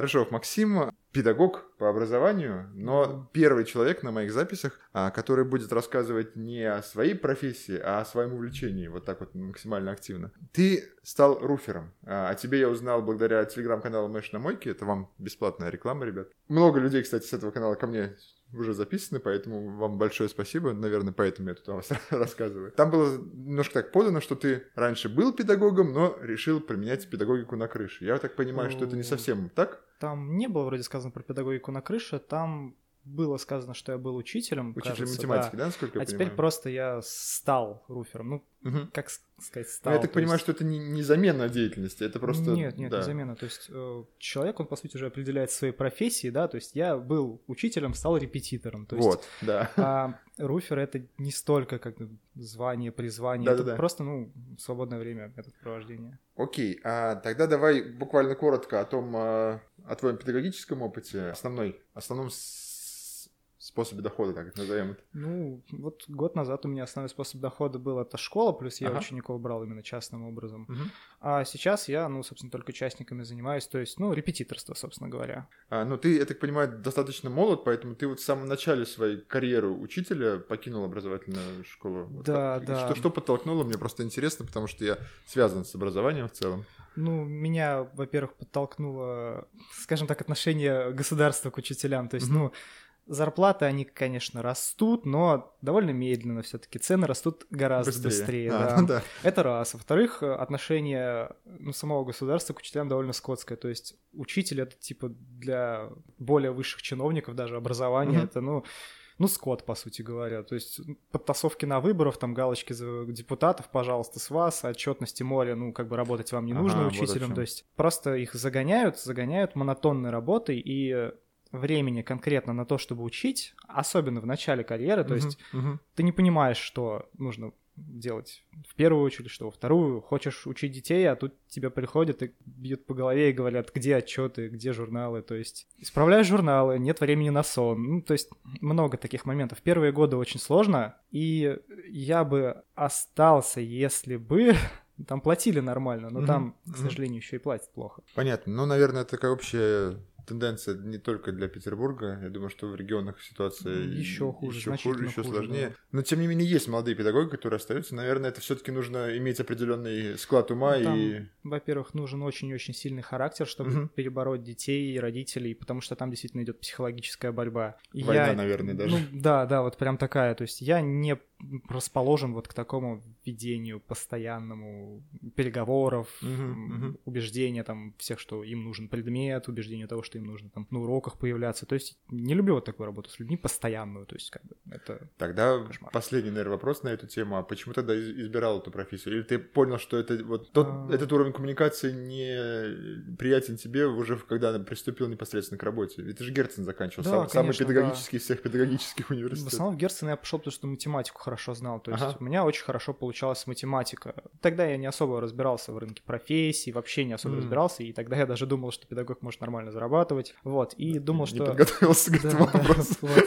Рыжов Максим, педагог по образованию, но первый человек на моих записях, а, который будет рассказывать не о своей профессии, а о своем увлечении, вот так вот максимально активно. Ты стал руфером. А, о тебе я узнал благодаря телеграм-каналу Мэш на мойке. Это вам бесплатная реклама, ребят. Много людей, кстати, с этого канала ко мне уже записаны, поэтому вам большое спасибо. Наверное, поэтому я тут о вас рассказываю. Там было немножко так подано, что ты раньше был педагогом, но решил применять педагогику на крыше. Я так понимаю, что это не совсем так? Там не было вроде сказано про педагогику на крыше, там было сказано, что я был учителем. Учителем кажется, математики, да? да, насколько я А теперь понимаю? просто я стал руфером. Ну, Мгм. как сказать, Ну, стал. я так понимаю, есть- что это не, не замена деятельности, это просто... Нет, нет, да. не замена. То есть э, человек, он, по сути, уже определяет свои профессии, да, то есть я был учителем, стал репетитором. То есть Вот, да. А руфер это не столько как звание, призвание, Да-да-да. это просто, ну, свободное время, метод провождения. Окей, а тогда давай буквально коротко о том, а, о твоем педагогическом опыте, основной, основном способе дохода, так это назовем это. Ну, вот год назад у меня основной способ дохода был это школа, плюс я Ага. учеников брал именно частным образом. Мгм. А сейчас я, ну, собственно, только частниками занимаюсь, то есть, ну, репетиторство, собственно говоря. А, ну, ты, я так понимаю, достаточно молод, поэтому ты вот в самом начале своей карьеры учителя покинул образовательную школу. Вот Да, как- да. Что, что подтолкнуло, мне просто интересно, потому что я связан с образованием в целом. Ну, меня, во-первых, подтолкнуло, скажем так, отношение государства к учителям. То есть, Мгм. ну, зарплаты, они, конечно, растут, но довольно медленно все-таки. Цены растут гораздо быстрее. А, да. да. Это раз. Во-вторых, отношение ну, самого государства к учителям довольно скотское. То есть учитель это типа для более высших чиновников даже образование Мгм. это ну ну, скот, по сути говоря. То есть подтасовки на выборах, там галочки за депутатов, пожалуйста, с вас, отчетности море, ну, как бы работать вам не Ага, нужно вот о учителем. чём. То есть просто их загоняют, загоняют монотонной работой, и времени конкретно на то, чтобы учить, особенно в начале карьеры, то Мгм, есть мгм. ты не понимаешь, что нужно делать в первую очередь, что во вторую. Хочешь учить детей, а тут тебе приходят и бьют по голове и говорят, где отчеты, где журналы. То есть исправляешь журналы, нет времени на сон. Ну, то есть много таких моментов. Первые годы очень сложно, и я бы остался, если бы там платили нормально, но Мгм, там, к сожалению, еще и платят плохо. Понятно. Ну, наверное, это такая общая тенденция не только для Петербурга. Я думаю, что в регионах ситуация Ещё хуже, еще хуже, еще хуже, сложнее. да. Но тем не менее есть молодые педагоги, которые остаются. Наверное, это все-таки нужно иметь определенный склад ума Ну, там, и Во-первых, нужен очень-очень сильный характер, чтобы Мгм. перебороть детей и родителей, потому что там действительно идет психологическая борьба. И война, я- наверное, даже. Ну, да, да, вот прям такая. То есть я не расположен вот к такому ведению постоянному переговоров, убеждения там всех, что им нужен предмет, убеждение того, что им нужно там на уроках появляться. То есть не люблю вот такую работу с людьми постоянную. То есть как бы это Тогда Кошмар. последний, наверное, вопрос на эту тему. А почему тогда из- избирал эту профессию? Или ты понял, что это вот тот, А. этот уровень коммуникации не приятен тебе уже когда приступил непосредственно к работе? Ведь ты же Герцен заканчивал, Да, сам- самый конечно, педагогический из всех педагогических В университетов. основном в Герцен я пошел, потому что математику хорошо знал. То есть Ага. у меня очень хорошо получалась математика. Тогда я не особо разбирался в рынке профессий, вообще не особо М. разбирался, и тогда я даже думал, что педагог может нормально зарабатывать. Вот, и думал, не что... подготовился к Да, этому да, вопросу. вот.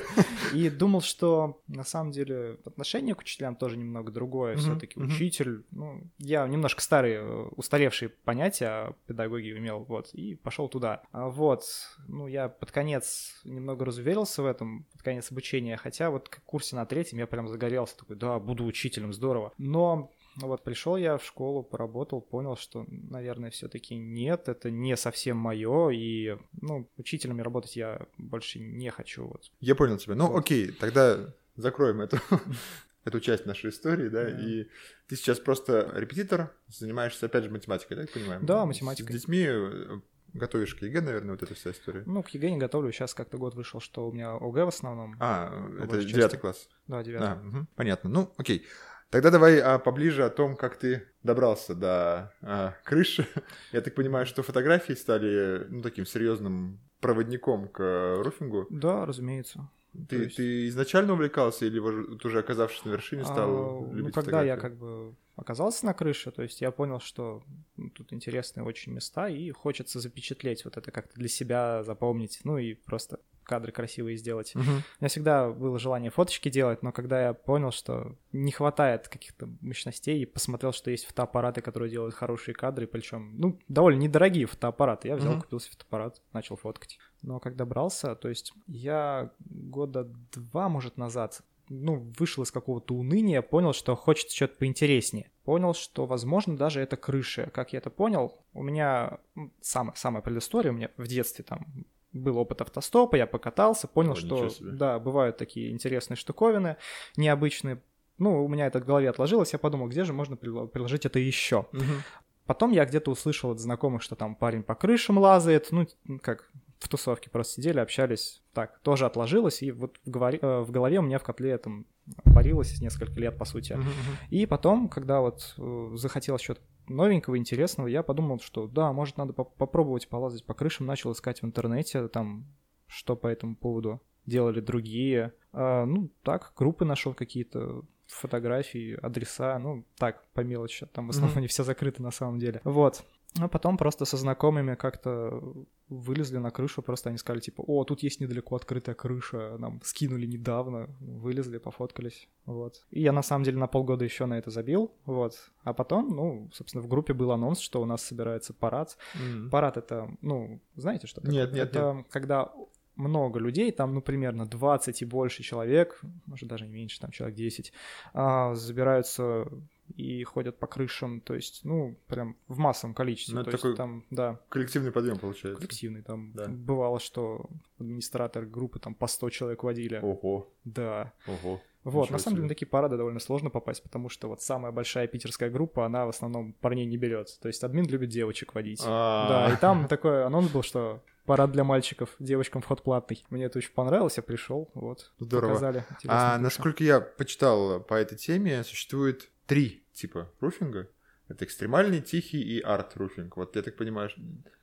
И думал, что на самом деле отношение к учителям тоже немного другое. Мгм, Все-таки мгм. учитель, ну, я немножко старые, э, устаревшие понятия о педагогии имел, вот, и пошел туда. А Вот, ну, я под конец немного разуверился в этом, конец обучения, хотя вот к курсе на третьем я прям загорелся, такой, да, буду учителем, здорово. Но вот пришел я в школу, поработал, понял, что, наверное, все-таки нет, это не совсем мое, и, ну, учителем работать я больше не хочу. Вот. Я понял тебя. Ну, Вот. окей, тогда закроем эту, эту часть нашей истории, да, Да. и ты сейчас просто репетитор, занимаешься, опять же, математикой, да, я понимаю? Да, С математикой. детьми э, готовишь к ЕГЭ, наверное, вот эта вся история. Ну, к ЕГЭ не готовлю, сейчас как-то год вышел, что у меня ОГЭ в основном. А, это девятый класс. Да, девятый. А, мгм, понятно. Ну, окей. Тогда давай а, поближе о том, как ты добрался до а, крыши. Я так понимаю, что фотографии стали ну, таким серьезным проводником к э, руфингу. Да, разумеется. Ты, есть- ты изначально увлекался или вот уже оказавшись на вершине стал А, ну, любить когда я фотографию? как бы оказался на крыше, то есть я понял, что ну, тут интересные очень места, и хочется запечатлеть вот это как-то для себя, запомнить, ну и просто кадры красивые сделать. Мгм. У меня всегда было желание фоточки делать, но когда я понял, что не хватает каких-то мощностей, и посмотрел, что есть фотоаппараты, которые делают хорошие кадры, причем, ну, довольно недорогие фотоаппараты, я взял, Мгм. купил себе фотоаппарат, начал фоткать. Но когда брался, то есть я года два, может, назад ну, вышел из какого-то уныния, понял, что хочется что-то поинтереснее. Понял, что, возможно, даже это крыша. Как я это понял, у меня самая, самая предыстория, у меня в детстве там был опыт автостопа, я покатался, понял, О, что, да, бывают такие интересные штуковины, необычные. Ну, у меня это в голове отложилось, я подумал, где же можно прил- приложить это еще. Мгм. Потом я где-то услышал от знакомых, что там парень по крышам лазает, ну, как в тусовке просто сидели, общались. Так, тоже отложилось, и вот в, говори- э, в голове у меня в котле там парилось несколько лет, по сути. Мгм. И потом, когда вот э, захотелось что-то новенького, интересного, я подумал, что да, может, надо по- попробовать полазать по крышам, начал искать в интернете там, что по этому поводу делали другие. А, ну, так, группы нашел какие-то, фотографии, адреса, ну, так, по мелочи, там в основном Мгм. они все закрыты на самом деле. Вот. А потом просто со знакомыми как-то вылезли на крышу, просто они сказали, типа, о, тут есть недалеко открытая крыша, нам скинули недавно, вылезли, пофоткались, вот. И я, на самом деле, на полгода еще на это забил, вот. А потом, ну, собственно, в группе был анонс, что у нас собирается парад. Мгм. Парад — это, ну, знаете, что такое? Нет, нет, Это когда много людей, там, ну, примерно 20 и больше человек, может, даже не меньше, там, человек 10, а, забираются и ходят по крышам, то есть, ну, прям в массовом количестве. Ну, то это есть такой там, да, Коллективный подъем получается. коллективный. Там Да. бывало, что администратор группы там по 100 человек водили. Ого, Да. ого. Вот, Ничего на самом деле на такие парады довольно сложно попасть, потому что вот самая большая питерская группа, она в основном парней не берет. То есть админ любит девочек водить. А, Да, и там такой анонс был, что парад для мальчиков, девочкам вход платный. Мне это очень понравилось, я пришел, вот. Здорово. Показали. А насколько я почитал по этой теме, существует три типа руфинга. Это экстремальный, тихий и арт-руфинг. Вот я так понимаю...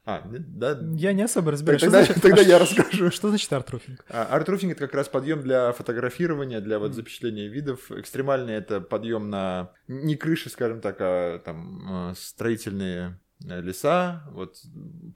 А, да? Я не особо разбираюсь. Тогда, значит, тогда а я расскажу. Что значит арт-руфинг? А, Арт-руфинг — это как раз подъем для фотографирования, для вот запечатления видов. Экстремальный — это подъем на не крыши, скажем так, а там э, строительные леса, вот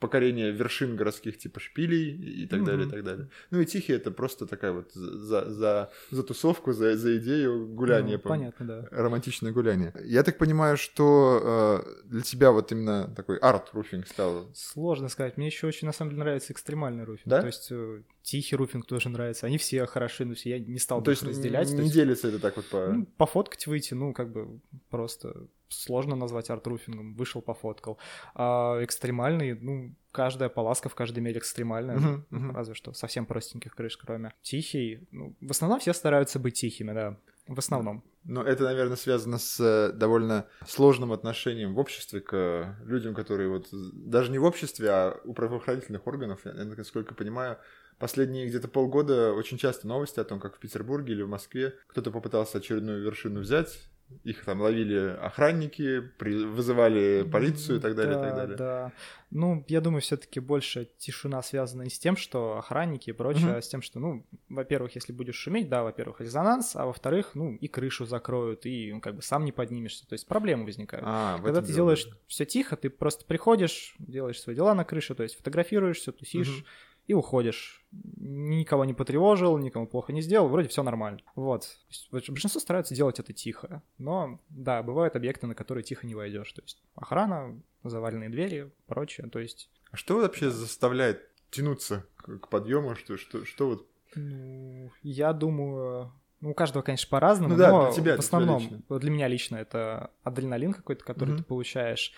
покорение вершин городских типа шпилей и так далее, и так далее. Ну и тихий — это просто такая вот за, за, за тусовку, за, за идею гуляния. Ну, по- понятно, да. Романтичное гуляние. Я так понимаю, что э, для тебя вот именно такой арт-руфинг стал Сложно сказать. Мне еще очень, на самом деле, нравится экстремальный руфинг. Да? То есть э, тихий руфинг тоже нравится. Они все хороши, но все я не стал Ну, то есть разделять. не То есть, делится это так вот по... ну, пофоткать выйти, ну, как бы просто сложно назвать арт-руфингом. Вышел, пофоткал. А экстремальный, ну, каждая поласка в каждой мере экстремальная. Ну, мгм. Разве что совсем простеньких крыш, кроме. Тихий, ну, в основном все стараются быть тихими, да. В основном. Но это, наверное, связано с э, довольно сложным отношением в обществе к э, людям, которые вот даже не в обществе, а у правоохранительных органов, я, насколько понимаю, последние где-то полгода очень часто новости о том, как в Петербурге или в Москве кто-то попытался очередную вершину взять, их там ловили охранники, при- вызывали полицию и так далее, и так Да, далее. Да. Ну, я думаю, все-таки больше тишина связана не с тем, что охранники и прочее, Мгм. а с тем, что, ну, во-первых, если будешь шуметь, да, во-первых, резонанс, а во-вторых, ну, и крышу закроют, и ну, как бы сам не поднимешься. То есть проблемы возникают. А, Когда ты дело, делаешь да. все тихо, ты просто приходишь, делаешь свои дела на крыше, то есть фотографируешься, тусишь Мгм. И уходишь. Никого не потревожил, никому плохо не сделал, вроде все нормально. Вот. Большинство стараются делать это тихо. Но, да, бывают объекты, на которые тихо не войдешь. То есть охрана, заваленные двери, прочее. То есть, А что вообще заставляет тянуться к, подъему? Что, что, что вот ну, я думаю, ну, у каждого, конечно, по-разному, Ну да, но для тебя, в для основном, тебя лично. для меня лично это адреналин какой-то, который Мгм. ты получаешь,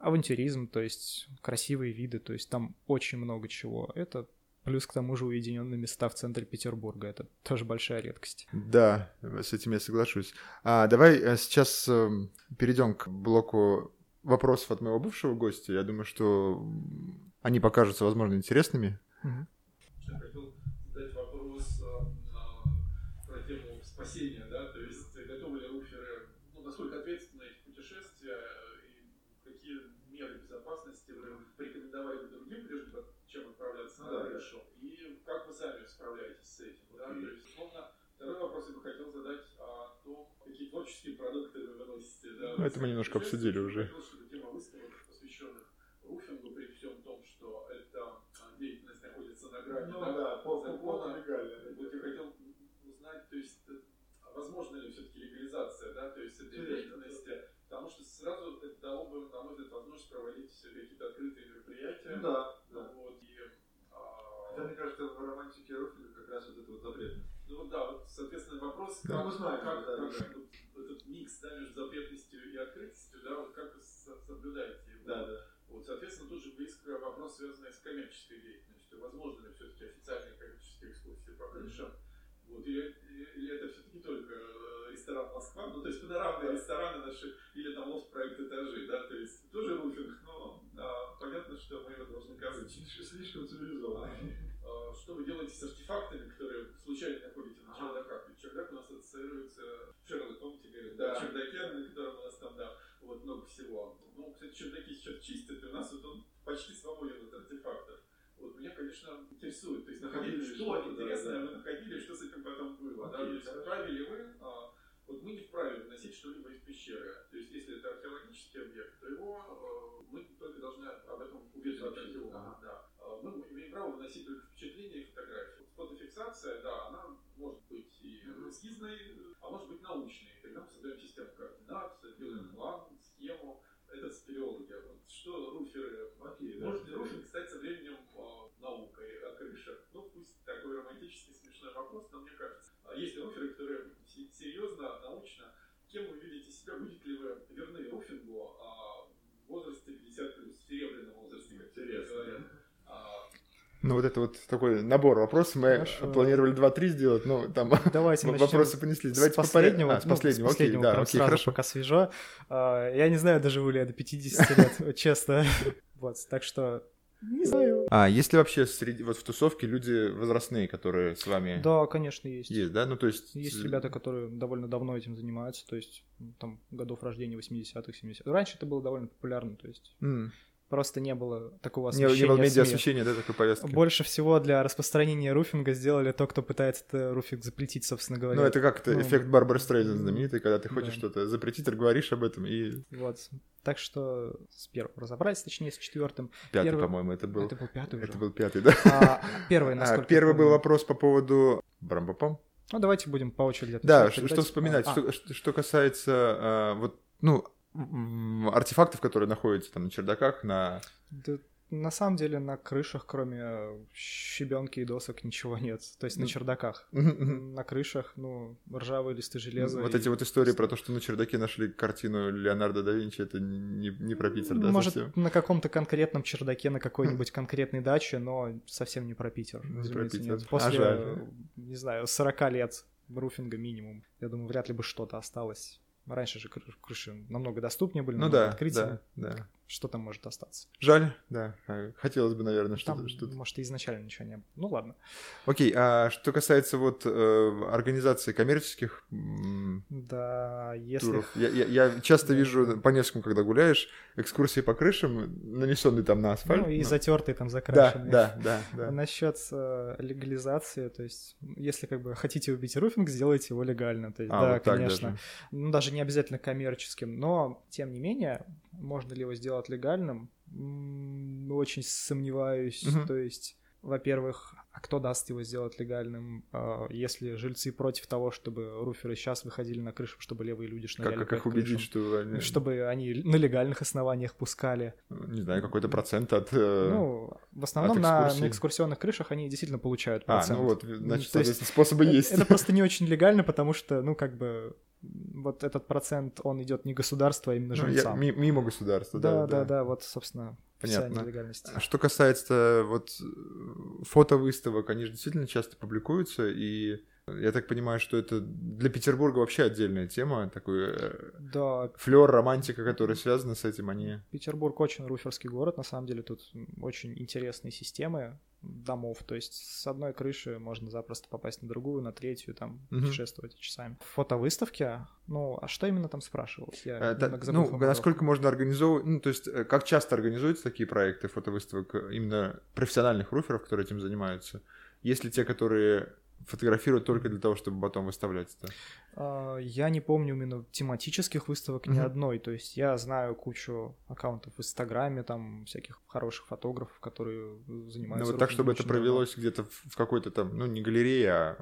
авантюризм, то есть красивые виды, то есть там очень много чего. Это плюс к тому же уединенные места в центре Петербурга, это тоже большая редкость. Да, с этим я соглашусь. А, давай э, сейчас эм, перейдем к блоку вопросов от моего бывшего гостя. Я думаю, что они покажутся, возможно, интересными. Мгм. Я хотел задать вопрос а, про тему спасения, Ну, это мы немножко обсудили уже. Ну, да, полный, полный легально. Вот я хотел узнать, то есть, э, а возможно ли все-таки легализация, да, то есть, этой деятельности, потому что сразу это дало бы, на мой взгляд, возможность проводить какие-то открытые мероприятия. Да, да. Вот, и, а... Хотя, мне кажется, в романтике Руфина как раз вот это вот запретное. Ну вот да, вот, соответственно, вопрос, Да. как, Мы знаем, как, да, как да. вот этот микс да, между запретностью и открытостью, да, вот как вы со- соблюдаете его. Да, да. Вот, соответственно, тут же близко вопрос, связанный с коммерческой деятельностью. Возможно ли все-таки официальные коммерческие экскурсии по крышам? Вот, или, или- или это все-таки только э, ресторан Москва, ну, то есть панорамные рестораны наши, или там лофт проект этажи, да, то есть тоже руфинг, но а, понятно, что мы его должны казать. Слишком, слишком цивилизованно. А, Что вы делаете с артефактами, которые случайно находите на Ага. чердаках? Ведь чердак у нас ассоциируется, Шерлок, помните, говорит, Да. да, чердаке, на котором у нас там, да, вот много всего. Ну, кстати, чердаки сейчас чистят, и у нас вот он почти свободен от артефактов. Вот меня, конечно, интересует, то есть находили, Находили что что-то, да, интересное да. вы находили, что с этим потом было, да, Окей, то есть хорошо. вправе ли вы, а, вот мы не вправе выносить что-либо из пещеры, то есть если это археологический объект, то его э, мы только должны об этом уведомить Сообщить, археолога, ага. да. А, Мы имеем право выносить только впечатления и фотографии. Фотофиксация, да, она может быть и эскизной, а может быть научной. Тогда мы создаем систему координат, делаем план, схему. Это спелеология. Вот Что руферы Окей, да. может ли руфинг стать со временем а, наукой о крышах? Ну, пусть такой романтический, смешной вопрос, но мне кажется. А Есть ли руферы, которые се- серьезно, научно, кем вы видите себя? Будете ли вы верны руфингу а, в возрасте 50 плюс, в серебряном возрасте, как Интересно. говорят? А, Ну, вот такой набор вопросов. Мы Хорошо. планировали 2-3 сделать, но там Давайте вопросы понеслись. с Давайте по последнего. А, с ну, последнего, с окей, последнего да, прям окей, сразу, хорошо. пока свежо. А, Я не знаю, доживу ли я до 50 лет, честно. Вот, так что не знаю. А, есть ли вообще среди, вот в тусовке люди возрастные, которые с вами Да, конечно, есть. есть, да? Ну, то есть... Есть ребята, которые довольно давно этим занимаются, то есть там годов рождения 80-х, 70-х. Раньше это было довольно популярно, то есть просто не было такого Не, освещения не было в медиа СМИ. освещения, да, такой повестки? Больше всего для распространения руфинга сделали то, кто пытается это руфинг запретить, собственно говоря. Ну, это как это Ну, эффект Барбары Стрейзен знаменитый, когда ты хочешь да. что-то запретить, говоришь об этом, и Вот. Так что с первым разобрались, точнее, с четвертым. пятый, Первый- по-моему, это был. Это был пятый уже. Это был пятый, да? А, первый, А, насколько я первый был вопрос по поводу... Брамбапом? Ну, давайте будем по очереди Да, что, Тогда что вспоминать? А, Что, что- касается а, вот, ну, артефактов, которые находятся там на чердаках, на... да на самом деле на крышах, кроме щебенки и досок, ничего нет. То есть на чердаках. На крышах, ну, ржавые листы железа. Вот и- эти вот истории про то, что на чердаке нашли картину Леонардо да Винчи, это не, не про Питер, да, Может, совсем? на каком-то конкретном чердаке, на какой-нибудь конкретной даче, но совсем не про Питер. Не про Питер. нет. А После, жаль. не знаю, 40 лет руфинга минимум, я думаю, вряд ли бы что-то осталось. Раньше же кры- крыши намного доступнее были, Ну да, открытие. да, да. Что там может остаться? Жаль, да. А, Хотелось бы, наверное, что-то... что-то. может, и изначально ничего не было. Ну ладно. Окей, а что касается вот э, организации коммерческих Да, если... туров, я, я- я часто Да. вижу по Невскому, когда гуляешь, экскурсии по крышам, нанесенные там на асфальт. Ну, и ну, затертые там Да, закрашенные. да, да, да. Насчет э, легализации, то есть, если как бы хотите убить руфинг, сделайте его легально. То есть, А, да, вот так конечно. даже. Ну, даже не обязательно коммерческим, но, тем не менее, можно ли его сделать легальным? Очень сомневаюсь. Мгм. То есть, во-первых, а кто даст его сделать легальным, а, если жильцы против того, чтобы руферы сейчас выходили на крышу, чтобы левые люди шныряли Как, как их убедить, крышам? что они, Чтобы они на легальных основаниях пускали. не знаю, какой-то процент от... э, Ну, в основном на, на экскурсионных крышах они действительно получают а, процент. ну вот, Ну, значит, то есть способы это- есть. Это просто не очень легально, потому что, ну, как бы, вот этот процент, он идет не государству, а именно Ну, я- жильцам. ми- мимо государства, да, да, да, да, вот, собственно, вся Понятно. нелегальность. А Что касается вот фотовыставок, они же действительно часто публикуются, и я так понимаю, что это для Петербурга вообще отдельная тема, такой э, Да, флер, романтика, которая связана с этим, они... Петербург очень руферский город, на самом деле тут очень интересные системы домов, то есть с одной крыши можно запросто попасть на другую, на третью, там, Мгм. путешествовать часами. Фотовыставки, ну, а что именно там спрашивалось? Я забыл ну, насколько можно организовывать, ну, то есть, э, как часто организуются такие проекты фотовыставок именно профессиональных руферов, которые этим занимаются? Есть ли те, которые фотографируют только для того, чтобы потом выставлять это? А, Я не помню именно тематических выставок ни одной. То есть я знаю кучу аккаунтов в Инстаграме, там всяких хороших фотографов, которые Ну, занимаются. вот так, чтобы это провелось где-то в какой-то там, ну, не галерее, а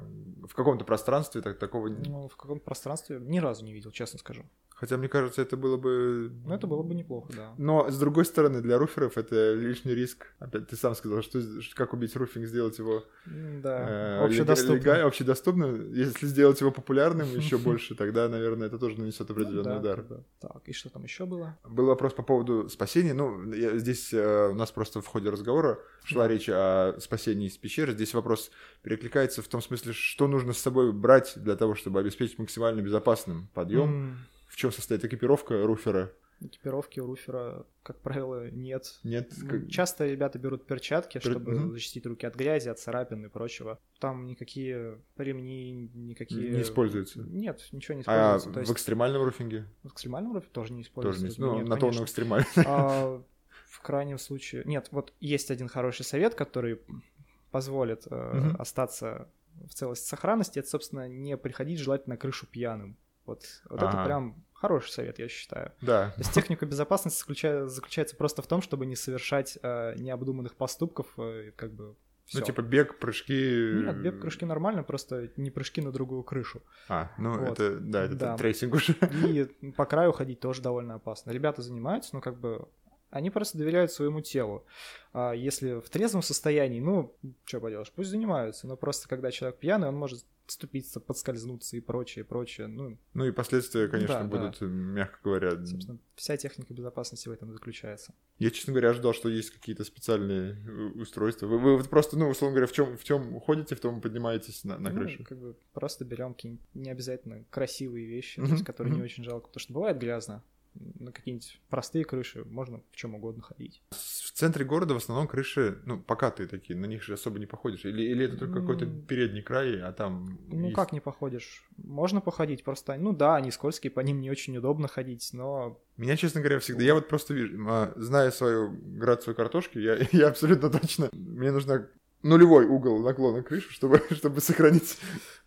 в каком-то пространстве так, такого... Ну, в каком пространстве ни разу не видел, честно скажу. Хотя, мне кажется, это было бы... Ну, это было бы неплохо, да. Но, с другой стороны, для руферов это лишний риск. Опять ты сам сказал, что как убить руфинг, сделать его Да, э, общедоступно. общедоступно. Если сделать его популярным еще больше, тогда, наверное, это тоже нанесет Ну определенный да, удар. бы. Так, и что там еще было? Был вопрос по поводу спасения. Ну, я- здесь э, у нас просто в ходе разговора шла Да. речь о спасении из пещеры. Здесь вопрос перекликается в том смысле, что нужно с собой брать для того, чтобы обеспечить максимально безопасным подъем. М, В чем состоит экипировка руфера? Экипировки у руфера, как правило, нет. Нет? Часто ребята берут перчатки, Пер- чтобы мгм. защитить руки от грязи, от царапин и прочего. Там никакие ремни, никакие... Не используются. Нет, ничего не А используется. В есть экстремальном руфинге в экстремальном руфе тоже не тоже используется. не... Ну, Нет, на то он конечно. экстремальный. А, в крайнем случае... Нет, вот есть один хороший совет, который позволит э, Мгм. остаться в целости сохранности. Это, собственно, не приходить желательно на крышу пьяным. Вот, вот это Ага. прям хороший совет, я считаю. Да. То есть техника безопасности заключа- заключается просто в том, чтобы не совершать э, необдуманных поступков, э, и как бы Ну, всё. типа бег, прыжки... Нет, бег прыжки нормально, просто не прыжки на другую крышу. А, ну Вот. это, да, это Да. трейсинг уже. И по краю ходить тоже довольно опасно. Ребята занимаются, но как бы они просто доверяют своему телу. А если в трезвом состоянии, ну, что поделаешь, пусть занимаются, но просто когда человек пьяный, он может ступиться, подскользнуться и прочее, прочее. Ну, Ну и последствия, конечно, Да, да. будут, мягко говоря. собственно, вся техника безопасности в этом заключается. Я, честно говоря, ожидал, что есть какие-то специальные э, устройства. Вы, вы вот просто, ну, условно говоря, в чем в чем ходите, в том поднимаетесь на, на Ну, крышу. как бы просто берем какие-нибудь не обязательно красивые вещи, то Мгм, есть, которые не очень жалко. Потому что бывает грязно. На какие-нибудь простые крыши можно в чем угодно ходить. В центре города в основном крыши, ну, покатые такие, на них же особо не походишь. Или, или это только какой-то передний край, а там... Ну есть- как не походишь? Можно походить, просто, ну да, они скользкие, по ним не очень удобно ходить, но Меня, честно говоря, всегда... Я вот просто вижу, а, зная свою грацию картошки, я, я абсолютно точно... Мне нужна нулевой угол наклона крыши, чтобы, чтобы сохранить...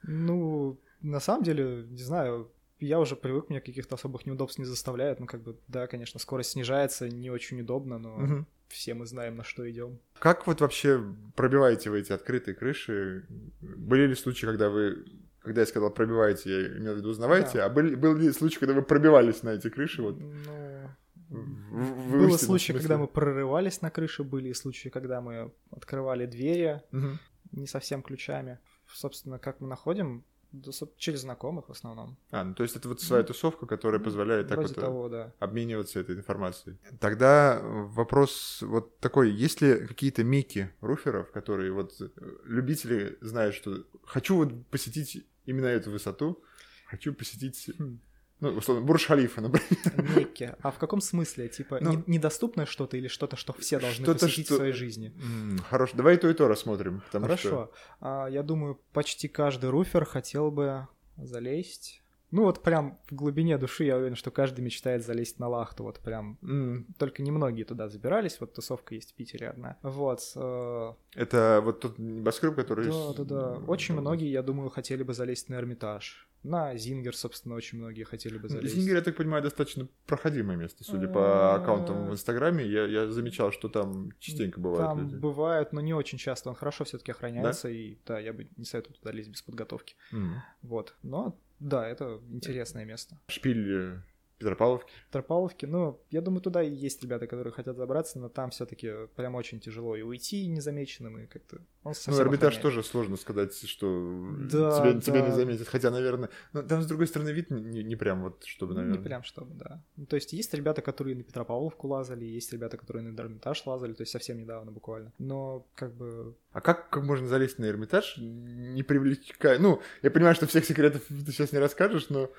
Ну, на самом деле, не знаю, я уже привык, мне каких-то особых неудобств не заставляет. Ну, как бы, да, конечно, скорость снижается, не очень удобно, но Мгм. все мы знаем, на что идем. Как вот вообще пробиваете вы эти открытые крыши? Были ли случаи, когда вы, когда я сказал пробиваете, я имел в виду узнавайте, Да. а были, был ли случай, когда вы пробивались на эти крыши? Вот, Ну, в- в- в Было случаи, когда мы прорывались на крыше, были случаи, когда мы открывали двери Мгм. не совсем ключами. Собственно, как мы находим? Через знакомых в основном. А, ну то есть это вот своя тусовка, которая позволяет так вот э, того, да. обмениваться этой информацией. Тогда вопрос вот такой, есть ли какие-то мики руферов, которые вот э, любители знают, что хочу вот посетить именно эту высоту, хочу посетить, Хм. Ну, условно, Бурж-Халифа, например. Мекки. А в каком смысле? Типа, Ну, не- недоступное что-то или что-то, что все должны Что-то, посетить что- в своей жизни? М, Хорошо, давай и то, и то рассмотрим. Хорошо. Что... А, я думаю, почти каждый руфер хотел бы залезть. Ну вот прям в глубине души я уверен, что каждый мечтает залезть на лахту. Вот прям М, только немногие туда забирались. Вот тусовка есть в Питере одна. Вот. э, Это вот тот небоскреб, который... Да, да, да. Очень многие, я думаю, хотели бы залезть на Эрмитаж. На Зингер, собственно, очень многие хотели бы залезть. Зингер, я так понимаю, достаточно проходимое место, судя по аккаунтам в Инстаграме. Я, я замечал, что там частенько бывают Там люди. бывает, но не очень часто. Он хорошо все-таки охраняется, и да, я бы не советую туда лезть без подготовки. М. Вот. Но да, это интересное место. Шпиль Петропавловки. Тропаловки, ну, я думаю, туда и есть ребята, которые хотят забраться, но там все-таки прям очень тяжело и уйти незамеченным, и как-то... Он Ну, Эрмитаж охраняет. тоже сложно сказать, что Да, тебя, тебя да. не заметят. Хотя, наверное... Ну, там, с другой стороны, вид не, не прям вот, чтобы, наверное... Не прям чтобы, да. Ну, то есть есть ребята, которые на Петропавловку лазали, есть ребята, которые на Эрмитаж лазали, то есть совсем недавно буквально. Но как бы... А как, как можно залезть на Эрмитаж, не привлекая... Ну, я понимаю, что всех секретов ты сейчас не расскажешь, но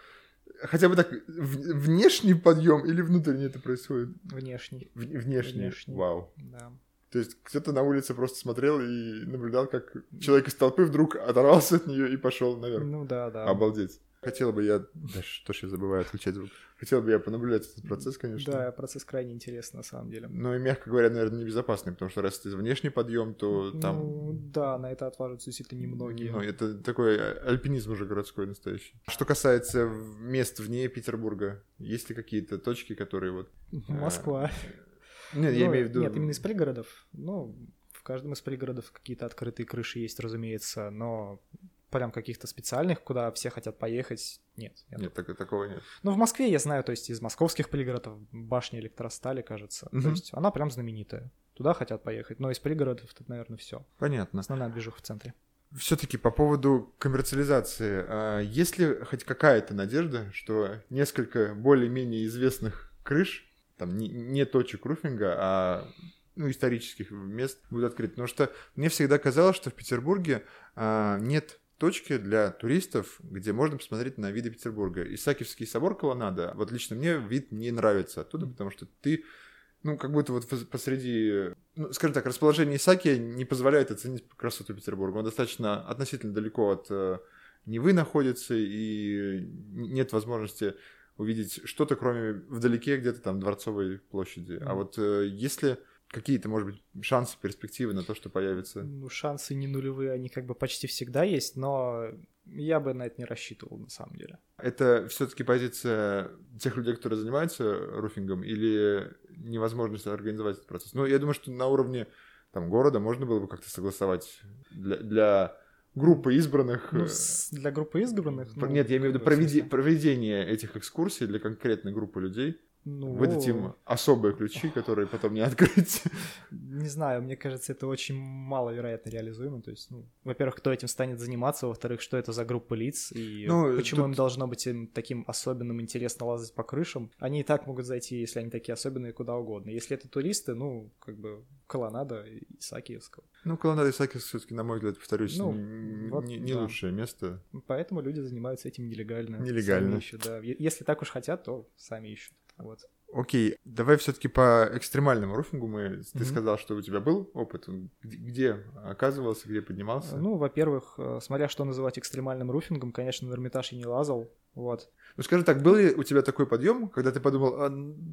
хотя бы так, в- внешний подъем или внутренний это происходит? Внешний, В- внешний. Внешний. Вау. да. То есть кто-то на улице просто смотрел и наблюдал, как человек из толпы вдруг оторвался от нее и пошел наверх. Ну да, да. Обалдеть. Хотела бы я... Да что ж я забываю отключать звук. Хотел бы я понаблюдать этот процесс, конечно. Да, процесс крайне интересный на самом деле. Но и, мягко говоря, наверное, небезопасный, потому что раз это внешний подъем, то там... Ну, да, на это отваживаются действительно немногие. Ну, это такой альпинизм уже городской настоящий. Что касается мест вне Петербурга, есть ли какие-то точки, которые вот... Москва. Нет, я Ну, имею в виду... Нет, именно из пригородов. Ну, в каждом из пригородов какие-то открытые крыши есть, разумеется, но прям каких-то специальных, куда все хотят поехать, нет. Нет, так- такого нет. Ну, в Москве я знаю, то есть из московских пригородов башня электростали, кажется. То Мгм. есть она прям знаменитая. Туда хотят поехать. Но из пригородов тут, наверное, все. Понятно. Основная движуха в центре. Все-таки по поводу коммерциализации, а есть ли хоть какая-то надежда, что несколько более-менее известных крыш, там не, не точек руфинга, а ну, исторических мест будут открыты? Потому что мне всегда казалось, что в Петербурге а, нет точки для туристов, где можно посмотреть на виды Петербурга. Исаакиевский собор Колоннада, вот лично мне вид не нравится оттуда, потому что ты ну, как будто вот пос- посреди, ну, скажем так, расположение Исаакия не позволяет оценить красоту Петербурга. Он достаточно относительно далеко от э, Невы находится, и нет возможности увидеть что-то, кроме вдалеке где-то там Дворцовой площади. А вот э, если какие-то, может быть, шансы, перспективы на то, что появится? Ну, шансы не нулевые, они как бы почти всегда есть, но я бы на это не рассчитывал, на самом деле. Это все-таки позиция тех людей, которые занимаются руфингом, или невозможность организовать этот процесс? Ну, я думаю, что на уровне там, города можно было бы как-то согласовать для, для группы избранных. Ну, э, для группы избранных... ну, Нет, я имею в виду проведи- проведение этих экскурсий для конкретной группы людей, ну, выдать им особые ключи, которые потом не открыть. Не знаю, мне кажется, это очень маловероятно реализуемо. То есть, ну, во-первых, кто этим станет заниматься, во-вторых, что это за группа лиц, и Ну, почему тут- им должно быть им таким особенным интересно лазать по крышам. Они и так могут зайти, если они такие особенные, куда угодно. Если это туристы, ну, как бы, колоннада Исаакиевского. Ну, Колонада Исаакиевск все-таки, на мой взгляд, повторюсь, Ну, вот не, не да. лучшее место. Поэтому люди занимаются этим нелегально. Нелегально. Сами ищут, да. Если так уж хотят, то сами ищут. Вот. Окей, давай все-таки по экстремальному руфингу. Мы, ты Мгм. сказал, что у тебя был опыт. Где, где оказывался, где поднимался? Ну, во-первых, э, смотря что называть экстремальным руфингом, конечно, на Эрмитаж я не лазал. Вот. Ну, скажи так, был ли у тебя такой подъем, когда ты подумал, а,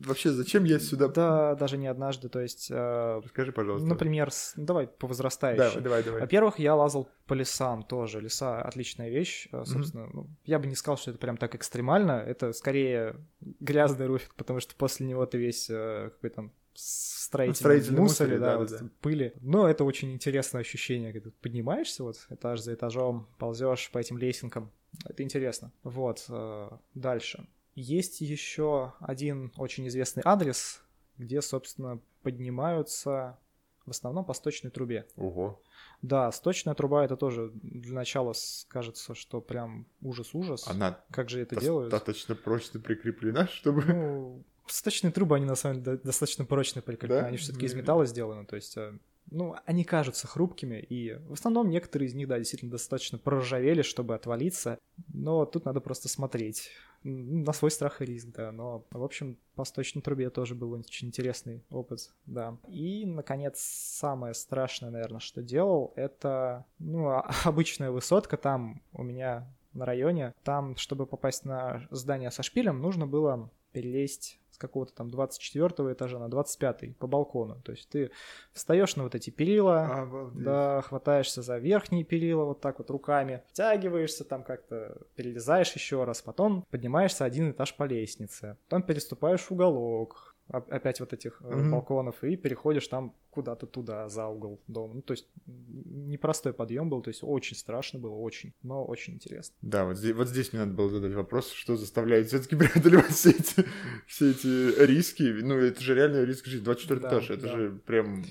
вообще зачем я сюда? Да, даже не однажды. То есть, э, Расскажи, пожалуйста. например, с- ну, давай по возрастающей. Давай, давай, давай. Во-первых, я лазал по лесам тоже. Леса отличная вещь. Э, Собственно, ну, я бы не сказал, что это прям так экстремально. Это скорее грязный руфинг, потому что после него ты весь э, какой там строительном строительном мусоре, мусоре, да, да, вот да. пыли. Но это очень интересное ощущение, когда ты поднимаешься вот этаж за этажом, ползешь по этим лесенкам. Это интересно. Вот, э, дальше. Есть еще один очень известный адрес, где, собственно, поднимаются в основном по сточной трубе. Ого. Да, сточная труба это тоже для начала кажется, что прям ужас-ужас. Она Как же это делают? достаточно прочно прикреплена, чтобы... Ну, сточные трубы, они на самом деле до- достаточно прочно прикреплены. Да? Они все-таки из металла сделаны, то есть, э, ну, они кажутся хрупкими, и в основном некоторые из них, да, действительно достаточно проржавели, чтобы отвалиться, но тут надо просто смотреть. На свой страх и риск, да, но, в общем, по сточной трубе тоже был очень интересный опыт, да. И, наконец, самое страшное, наверное, что делал, это, ну, а- обычная высотка там у меня на районе. Там, чтобы попасть на здание со шпилем, нужно было перелезть какого-то там 24 этажа на 25 по балкону. То есть ты встаешь на вот эти перила, Обалдеть. да, хватаешься за верхние перила вот так вот руками, втягиваешься там как-то, перелезаешь еще раз, потом поднимаешься один этаж по лестнице, потом переступаешь в уголок, опять вот этих Мгм. балконов, и переходишь там куда-то туда, за угол дома. Ну, то есть непростой подъем был, то есть очень страшно было, очень, но очень интересно. Да, вот здесь, вот здесь мне надо было задать вопрос, что заставляет все-таки преодолевать все эти, все эти риски. Ну, это же реально риск жизни. 24 Да, этаж, это да. же прям...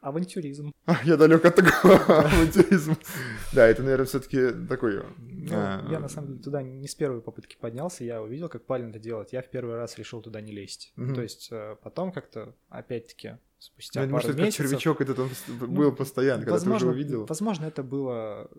Авантюризм. А, я далек от такого авантюризма. Да, это, наверное, все-таки такой... Ну, а, я на самом деле туда не с первой попытки поднялся, я увидел, как правильно это делать. Я в первый раз решил туда не лезть. То есть э, потом как-то, опять-таки, спустя Я думаю, что это червячок этот, он Ну, был постоянно, когда ты уже увидел. Возможно, это было,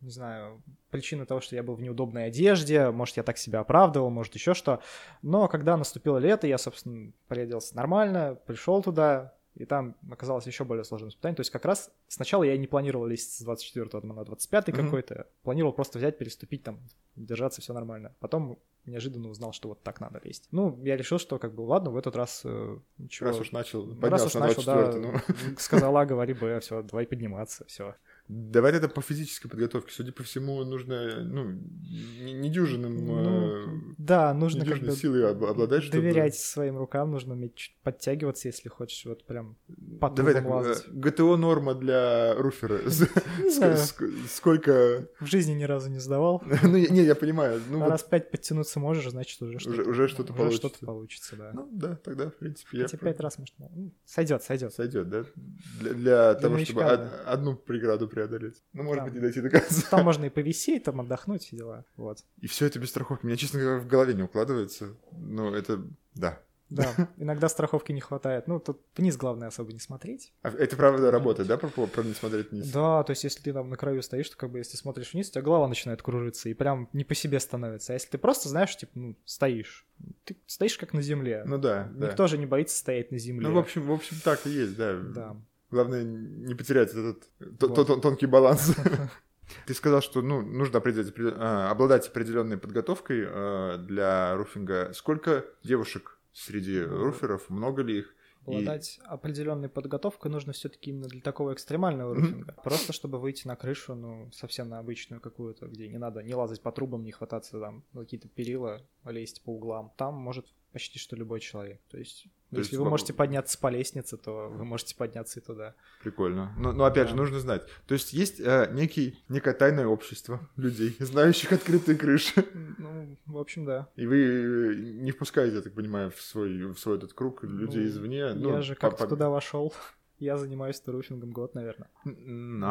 не знаю, причина того, что я был в неудобной одежде, может, я так себя оправдывал, может, еще что. Но когда наступило лето, я, собственно, приоделся нормально, пришел туда, и там оказалось еще более сложное испытание. То есть как раз сначала я не планировал лезть с 24 там, на 25 Мгм. какой-то, планировал просто взять, переступить там, держаться, все нормально. Потом неожиданно узнал, что вот так надо лезть. Ну, я решил, что как бы ладно, в этот раз э, ничего. Раз уж начал, Раз уж на начал, да, 24 ну. сказала, говори Б, все, давай подниматься, все. Давай это по физической подготовке. Судя по всему, нужно, ну, не- недюжинным... Ну, э, да, нужно как бы силой об- обладать, чтобы... доверять своим рукам, нужно уметь чуть подтягиваться, если хочешь, вот прям по Давай так, э, лазать. ГТО норма для руфера. Сколько... в жизни ни разу не сдавал. Ну, не, я понимаю. Ну, А раз пять подтянуться можешь, значит уже что-то, уже что-то уже получится. что-то получится, да. Ну, да, тогда, в принципе, я... Хотя пять раз, может, сойдет, сойдет. Сойдет, да? Для, того, чтобы одну преграду преодолеть. Ну, может Там. быть, не дойти до конца. Там можно и повисеть, там отдохнуть, все дела. Вот. И все это без страховки. Мне, честно говоря, в голове не укладывается. Ну, это... Да. Да, иногда страховки не хватает. Ну, тут вниз главное особо не смотреть. А это правда работает, да, про, про не смотреть вниз? Да, то есть если ты там на краю стоишь, то как бы если смотришь вниз, у тебя голова начинает кружиться, и прям не по себе становится. А если ты просто, знаешь, типа, ну, стоишь, ты стоишь как на земле. Ну да, да. Никто же не боится стоять на земле. Ну, в общем, в общем, так и есть, да. Да. Главное не потерять этот то- Вот. то- тон- тонкий баланс. Ты сказал, что ну, нужно определять, а, обладать определенной подготовкой а, для руфинга. Сколько девушек среди Ну, руферов? Много ли их? И- Обладать определенной подготовкой нужно все-таки именно для такого экстремального руфинга. Просто чтобы выйти на крышу, ну, совсем на обычную какую-то, где не надо не лазать по трубам, не хвататься там какие-то перила, лезть по углам. Там может почти что любой человек. То есть, То если есть вы во- можете подняться по лестнице, то вы можете подняться и туда. Прикольно. Но, но опять Да. же, нужно знать. То есть есть э, некий, некое тайное общество людей, знающих открытые крыши. Ну, в общем, да. И вы не впускаете, я так понимаю, в свой, в свой этот круг людей Ну, извне. Ну, Я же как-то по- туда вошел. Я занимаюсь руфингом год, наверное. А,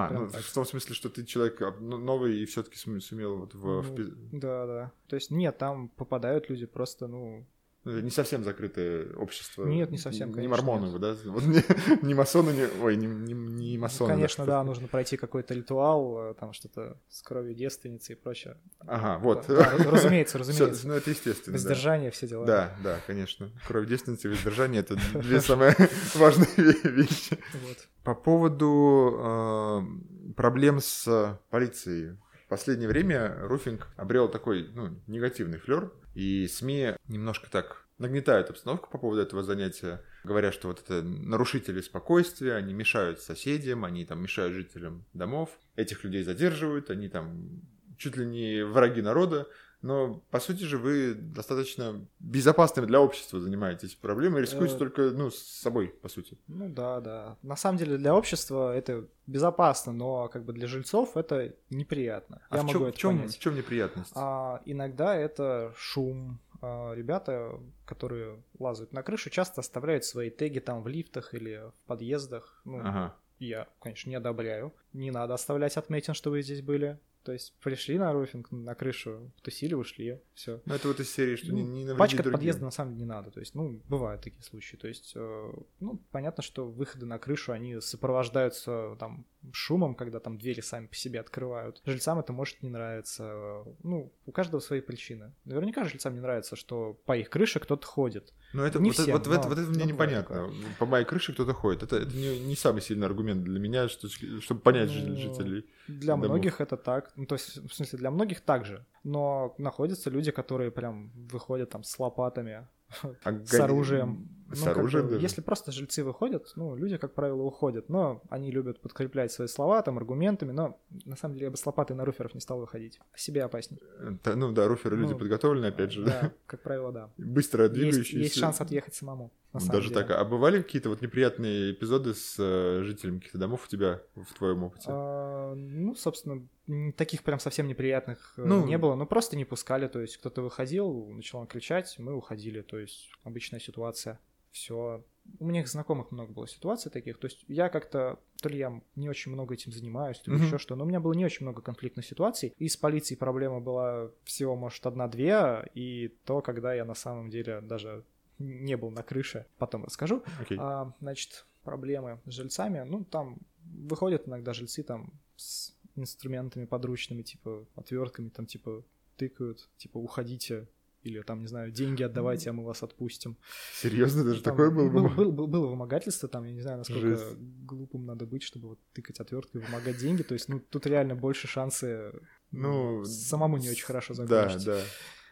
прям ну, так. в том смысле, что ты человек а, ну, новый и все-таки сумел вот в, в Ну, пи- Да, да. То есть нет, там попадают люди просто, ну, Ну, не совсем закрытое общество. Нет, не совсем, Не конечно, нет. вы, да? Вот не, не масоны, не... Ой, не, не, не Ну, масоны. конечно, что- да, нужно пройти какой-то ритуал, э, там что-то с кровью девственницы и прочее. Ага, вот. Да, да, разумеется, разумеется. ну, это естественно, да. Воздержание, все дела. Да, да, конечно. Кровь девственницы и воздержание — это две самые важные ве- вещи. Вот. По поводу э, проблем с полицией. В последнее время руфинг обрел такой, ну, негативный флер, и СМИ немножко так нагнетают обстановку по поводу этого занятия, говоря, что вот это нарушители спокойствия, они мешают соседям, они там мешают жителям домов, этих людей задерживают, они там чуть ли не враги народа, но по сути же вы достаточно безопасными для общества занимаетесь проблемой, рискуете Э. только, ну, с собой, по сути. Ну да, да. На самом деле для общества это безопасно, но как бы для жильцов это неприятно. А Я в могу чем, это в чем, понять. в чем неприятность? А иногда это шум. А, Ребята, которые лазают на крышу, часто оставляют свои теги там в лифтах или в подъездах. Ну, Ага. я, конечно, не одобряю. Не надо оставлять отметин, что вы здесь были. То есть пришли на руфинг, на крышу, тусили, ушли, все. Ну, это вот из серии, что не, не навредить Пачкать другим. подъезда на самом деле не надо. То есть, ну, бывают такие случаи. То есть, э, ну, понятно, что выходы на крышу, они сопровождаются там шумом, когда там двери сами по себе открывают. Жильцам это может не нравиться. Ну, у каждого свои причины. Наверняка жильцам не нравится, что по их крыше кто-то ходит. Но это, Не вот, всем, вот, но- вот это мне бывает непонятно. По моей крыше кто-то ходит. Это, это не, не самый сильный аргумент для меня, что, чтобы понять Ну, жителей. Для Домов. многих это так. Ну, то есть, в смысле, для многих так же. Но находятся люди, которые прям выходят там с лопатами, А с оружием. С Ну, как оружием бы, даже? Если просто жильцы выходят, ну, люди, как правило, уходят. Но они любят подкреплять свои слова там аргументами. Но на самом деле я бы с лопатой на руферов не стал выходить. Себе опаснее. Да, ну да, руферы люди Ну, подготовленные, опять же, да. Да, как правило, да. Быстро Есть, двигающиеся. есть шанс отъехать самому. На самом Даже деле. так. А бывали какие-то вот неприятные эпизоды с э, жителями каких-то домов у тебя в твоем опыте? А, ну, собственно, таких прям совсем неприятных э, Ну, не было. Ну, просто не пускали. То есть кто-то выходил, начал он кричать, мы уходили. То есть обычная ситуация. Все. У меня знакомых много было ситуаций таких. То есть я как-то, то ли я не очень много этим занимаюсь, то ли Мгм. еще что, но у меня было не очень много конфликтных ситуаций. И с полицией проблема была всего, может, одна-две. И то, когда я на самом деле даже не был на крыше. Потом расскажу. Окей. А, значит, проблемы с жильцами. Ну, там выходят иногда жильцы там с инструментами подручными, типа отвертками, там типа тыкают, типа уходите, или там, не знаю, деньги отдавайте, а мы вас отпустим. Серьезно, даже Там такое было? был- бы? был- был- Было вымогательство, там, я не знаю, насколько Жесть. глупым надо быть, чтобы вот тыкать отверткой, вымогать деньги. То есть, ну, тут реально больше шансы Ну, самому не очень хорошо Да, закончить. да.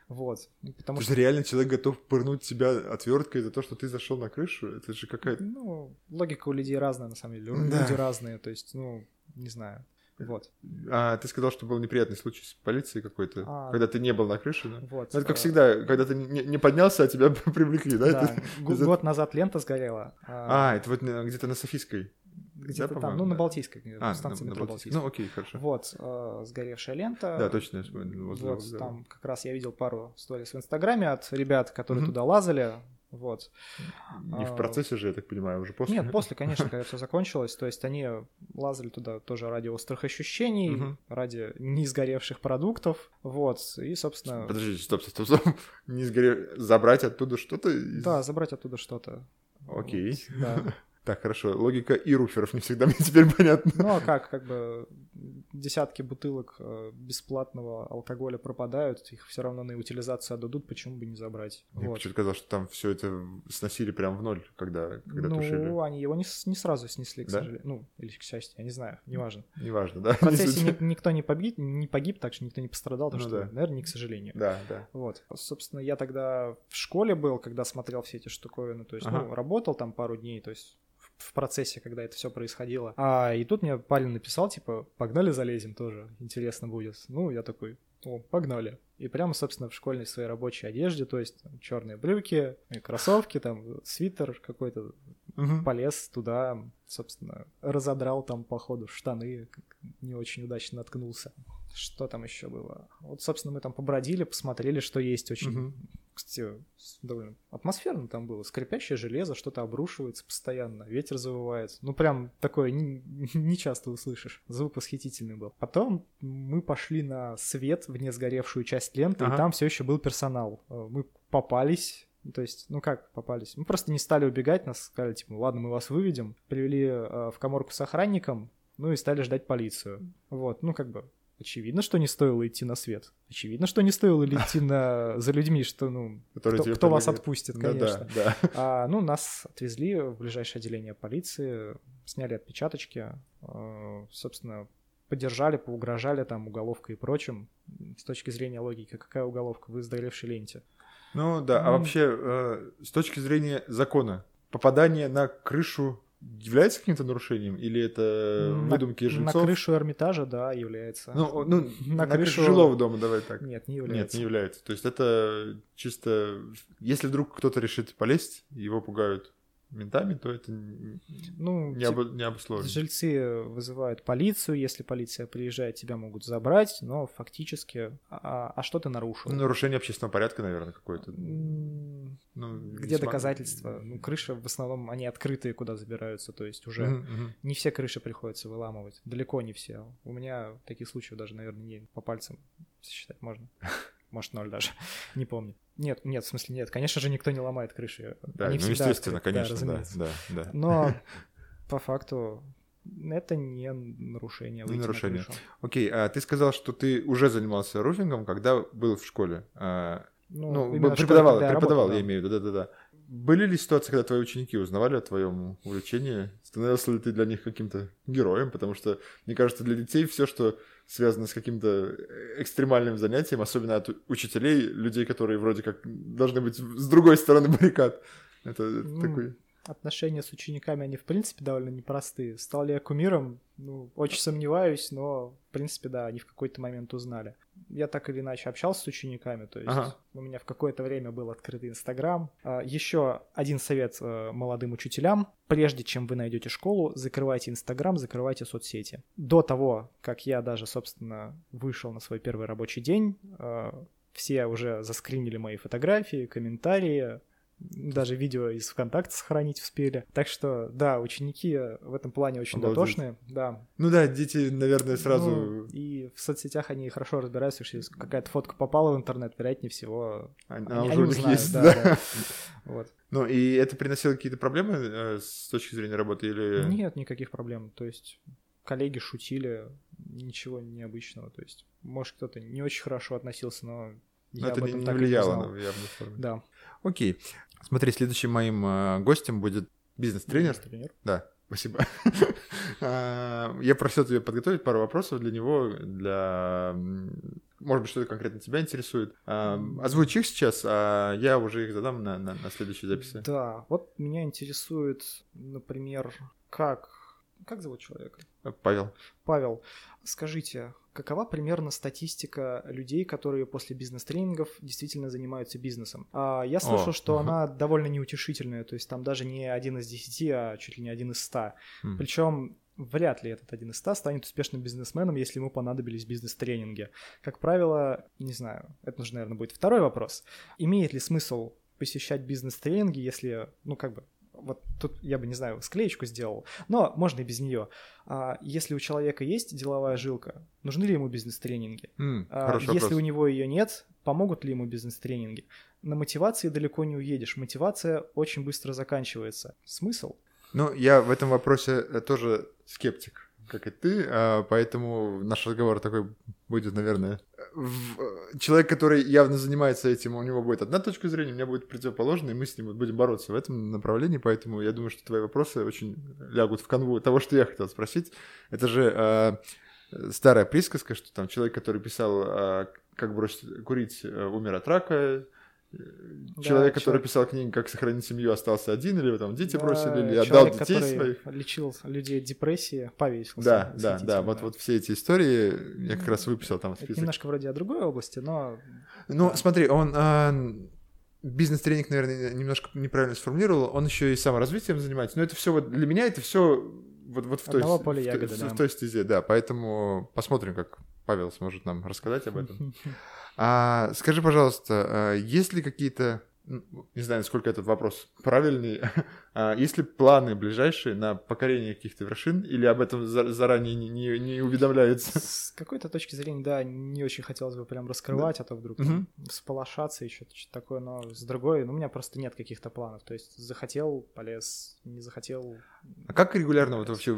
Вот. Ну, Потому То что есть реально человек готов пырнуть тебя отверткой за то, что ты зашел на крышу? Это же какая-то... Ну, логика у людей разная, на самом деле. Да. Люди разные, то есть, ну, не знаю. Вот. А ты сказал, что был неприятный случай с полицией какой-то, А. когда ты не был на крыше, да? Вот. Это как э, всегда, когда ты не, не поднялся, а тебя привлекли, да? Да, Это- год назад лента сгорела. А, это вот на- где-то на Софийской. где-то да, там, ну, на да. Балтийской, А, на станции на- на метро Балтийской. Балтийская. Ну, окей, хорошо. Вот, э, сгоревшая лента. Да, точно, я вспомнил. возле Вот, вокзала. там как раз я видел пару сторис в Инстаграме от ребят, которые Мгм. туда лазали. Вот. Не в а, процессе же, я так понимаю, уже после. Нет, после, конечно, когда все закончилось. То есть они лазали туда тоже ради острых ощущений, ради не сгоревших продуктов. Вот. И, собственно, Подождите, стоп, стоп, стоп, стоп. Не сгоре... Забрать оттуда что-то? из- да, забрать оттуда что-то. Окей. Вот, да. Так, хорошо. Логика и руферов не всегда мне теперь понятна. Ну а как, как бы десятки бутылок э, бесплатного алкоголя пропадают, их все равно на утилизацию отдадут, почему бы не забрать? Мне Вот. почему-то казалось, что там все это сносили прям в ноль, когда, когда ну, тушили. они его не, не сразу снесли, к Да? сожалению. Ну, или к счастью, я не знаю, неважно. Неважно, да? В процессе ни- никто не погиб, не погиб, так что никто не пострадал, так Ну что, да. наверное, не к сожалению. Да, да. Вот. Собственно, я тогда в школе был, когда смотрел все эти штуковины, то есть, Ага. ну, работал там пару дней, то есть в- процессе, когда это все происходило. А, и тут мне парень написал, типа, погнали залезем тоже, интересно будет. Ну, я такой, о, погнали. И прямо, собственно, в школьной своей рабочей одежде, то есть черные брюки, кроссовки, там, свитер какой-то, Мгм. полез туда, собственно, разодрал там, по ходу, штаны, не очень удачно наткнулся. Что там еще было? Вот, собственно, мы там побродили, посмотрели, что есть очень, Мгм. Кстати, довольно атмосферно там было. Скрипящее железо, что-то обрушивается постоянно, ветер завывает. Ну, прям такое не, не часто услышишь. Звук восхитительный был. Потом мы пошли на свет в несгоревшую часть ленты, Ага. и там все еще был персонал. Э, Мы попались, То есть, ну как попались? Мы просто не стали убегать, нас сказали, типа, ладно, мы вас выведем. Привели э, в коморку с охранником, ну и стали ждать полицию. Вот, ну как бы, очевидно, что не стоило идти на свет. Очевидно, что не стоило идти на... за людьми, что, ну, Которые кто, кто вас отпустит, Ну конечно. да, да. А, ну, нас отвезли в ближайшее отделение полиции, сняли отпечаточки, э, собственно, поддержали, поугрожали там уголовкой и прочим. С точки зрения логики, какая уголовка? Вы в сгоревшей ленте. Ну да, а Ну. вообще, э, с точки зрения закона, попадание на крышу является каким-то нарушением? Или это На- выдумки жильцов? На крышу Эрмитажа, да, является. Ну, ну На на, крышу крышу- жилого дома, давай так. Нет, не Нет, является. не является. То есть это чисто... Если вдруг кто-то решит полезть, его пугают ментами, то это Ну, не, обо- не обусловлено. Жильцы вызывают полицию, если полиция приезжает, тебя могут забрать, но фактически... А, а что ты нарушил? Ну, нарушение общественного порядка, наверное, какое-то. Ну, Где весьма- доказательства? Ну, крыши в основном, они открытые, куда забираются, то есть уже не все крыши приходится выламывать, далеко не все. У меня таких случаев даже, наверное, не по пальцам сосчитать можно. Может, ноль даже, не помню. Нет, нет, в смысле нет, конечно же, никто не ломает крыши. Да, Они ну, естественно, открыты, да, конечно, да, разумеется. да, да. Но по факту это не нарушение. Не на нарушение. крышу. Окей, а ты сказал, что ты уже занимался руфингом, когда был в школе. А, Ну, Ну, в школе, преподавал, преподавал, работал, я да. имею в виду, да-да-да. Были ли ситуации, когда твои ученики узнавали о твоем увлечении? Становился ли ты для них каким-то героем? Потому что, мне кажется, для детей все, что связано с каким-то экстремальным занятием, особенно от учителей, людей, которые вроде как должны быть с другой стороны баррикад, это Ну, такой... Отношения с учениками, они в принципе довольно непростые. Стал ли я кумиром? Ну, очень сомневаюсь, но в принципе, да, они в какой-то момент узнали. Я так или иначе общался с учениками, то есть Ага. у меня в какое-то время был открытый Инстаграм. А, Еще один совет э, молодым учителям. Прежде чем вы найдете школу, закрывайте Инстаграм, закрывайте соцсети. До того, как я даже, собственно, вышел на свой первый рабочий день, э, все уже заскринили мои фотографии, комментарии, даже видео из ВКонтакте сохранить успели. Так что, да, ученики в этом плане очень Обалдеть. дотошные, да. Ну да, дети, наверное, сразу... Ну, и в соцсетях они хорошо разбираются, что если какая-то фотка попала в интернет, вероятнее всего, Они, уже они узнают, есть, да, да. да. Вот. Ну и это приносило какие-то проблемы э, с точки зрения работы или... Нет никаких проблем. То есть коллеги шутили, ничего необычного. То есть, может, кто-то не очень хорошо относился, но Но я это об не, этом не так и не влияло на форму. Да. Окей. Смотри, следующим моим э, гостем будет бизнес-тренер. Тренер. Да, спасибо. А, Я просил тебя подготовить пару вопросов для него, для... Может быть, что-то конкретно тебя интересует. А, Озвучь их сейчас, а я уже их задам на, на, на следующей записи. Да, вот меня интересует, например, как Как зовут человека? Павел. Павел, скажите, какова примерно статистика людей, которые после бизнес-тренингов действительно занимаются бизнесом? А, я слышал, О, что мгм. она довольно неутешительная, то есть там даже не один из десяти, а чуть ли не один из ста. М. Причем вряд ли этот один из ста станет успешным бизнесменом, если ему понадобились бизнес-тренинги. Как правило, не знаю, это уже, наверное, будет второй вопрос. Имеет ли смысл посещать бизнес-тренинги, если, ну, как бы, вот тут я бы, не знаю, склеечку сделал, но можно и без нее. А если у человека есть деловая жилка, нужны ли ему бизнес-тренинги? М, А, Если вопрос. у него ее нет, помогут ли ему бизнес-тренинги? На мотивации далеко не уедешь. Мотивация очень быстро заканчивается. Смысл? Ну, я в этом вопросе э, тоже скептик, как и ты, а, поэтому наш разговор такой будет, наверное... в- э, Человек, который явно занимается этим, у него будет одна точка зрения, у меня будет противоположная, и мы с ним будем бороться в этом направлении, поэтому я думаю, что твои вопросы очень лягут в канву того, что я хотел спросить. Это же а, старая присказка, что там человек, который писал а, «Как бросить курить, э, умер от рака», Человек, который человек- писал книги «Как сохранить семью», остался один, или там дети Да, бросили, или отдал детей своих. лечил людей от депрессии, повесился. Да, да, да, вот, вот все эти истории я как раз выписал там Это список. немножко вроде о другой области, но Ну, да. смотри, он а, бизнес-тренинг, наверное, немножко неправильно сформулировал, он еще и саморазвитием занимается, но это все вот для меня это все вот, вот в, той, Одного поля в ягоды, в- да. в той стезе, да, поэтому посмотрим, как Павел сможет нам рассказать об этом. А, скажи, пожалуйста, а, есть ли какие-то, не знаю, насколько этот вопрос правильный, есть ли планы ближайшие на покорение каких-то вершин, или об этом за- заранее не, не- не уведомляется? с какой-то точки зрения, да, не очень хотелось бы прям раскрывать, а то вдруг Мгм. там всполошаться еще что-то такое, но с другой, ну, у меня просто нет каких-то планов. То есть захотел, полез, не захотел. А как регулярно вот вообще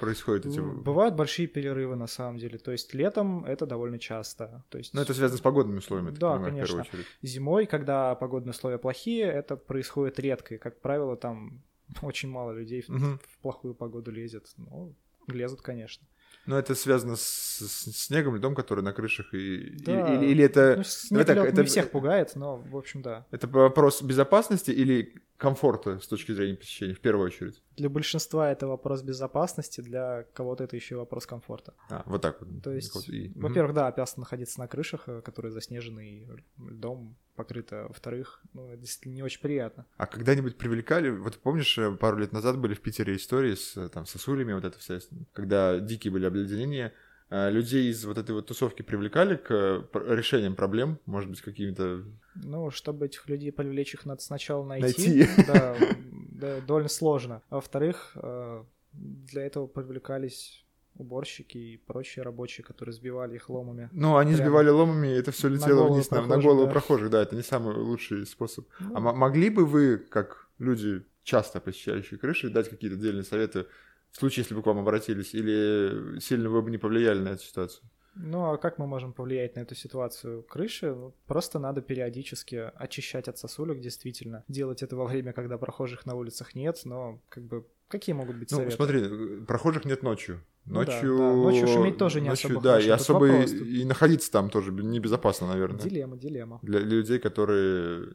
происходят эти... Бывают большие перерывы на самом деле. То есть летом это довольно часто. То есть Ну, это связано с погодными условиями, Да, понимаю, конечно. зимой, когда погодные условия плохие, это происходит редко. И, как правило, там очень мало людей в, Мгм. в плохую погоду лезет. Ну, лезут, конечно. Но это связано с, с снегом, льдом, который на крышах, и, Да. или, или это, Ну, снег лёд это- не всех пугает, но, в общем, да. это вопрос безопасности или комфорта с точки зрения посещения, в первую очередь? Для большинства это вопрос безопасности, для кого-то это еще вопрос комфорта. А, вот так вот. То есть, и- во-первых, да, опасно находиться на крышах, э, которые заснежены и льдом покрыто. Во-вторых, ну, это действительно не очень приятно. А когда-нибудь привлекали, вот помнишь, э, пару лет назад были в Питере истории с э, там сосулями, вот это вся, когда дикие были обледенения, людей из вот этой вот тусовки привлекали к э, решениям проблем, может быть, какими-то... Ну, чтобы этих людей привлечь, их надо сначала найти. Найти. Да, да, довольно сложно. А во-вторых, э, для этого привлекались уборщики и прочие рабочие, которые сбивали их ломами. Ну, они Прям сбивали ломами, и это все летело вниз на, на голову да. прохожих, да, это не самый лучший способ. Ну, А могли бы вы, как люди, часто посещающие крыши, дать какие-то отдельные советы в случае, если бы к вам обратились, или сильно вы бы не повлияли на эту ситуацию? Ну, а как мы можем повлиять на эту ситуацию? Крыши просто надо периодически очищать от сосулек, действительно. Делать это во время, когда прохожих на улицах нет, но как бы какие могут быть Ну, советы? смотри, прохожих нет ночью. Ну да, Ночью, да, ночью шуметь тоже не ночью, особо Да, хорошо. и особо и, вопрос и находиться там тоже небезопасно, наверное. Дилемма, дилемма. Для, для людей, которые,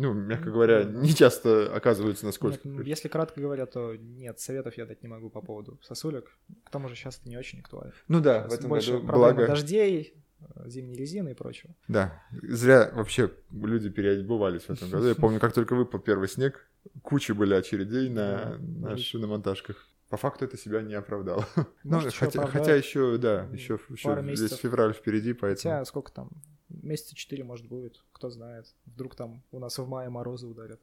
ну, мягко говоря, не часто оказываются на Нет, скользких ну, крышах. если кратко говоря, то нет, советов я дать не могу по поводу сосулек. К тому же сейчас это не очень актуально. Ну да, в Сейчас этом больше году, благо... дождей, э, зимней резины и прочего. Да, зря вообще люди переобувались в этом году. Я помню, как только выпал первый снег, куча были очередей на, на шиномонтажках. По факту это себя не оправдало. Ну, Может, ещё хотя, оправдает. хотя еще, да, еще, еще весь месяцев. февраль впереди, поэтому... Хотя сколько там, месяца четыре, может, будет, кто знает. Вдруг там у нас в мае морозы ударят.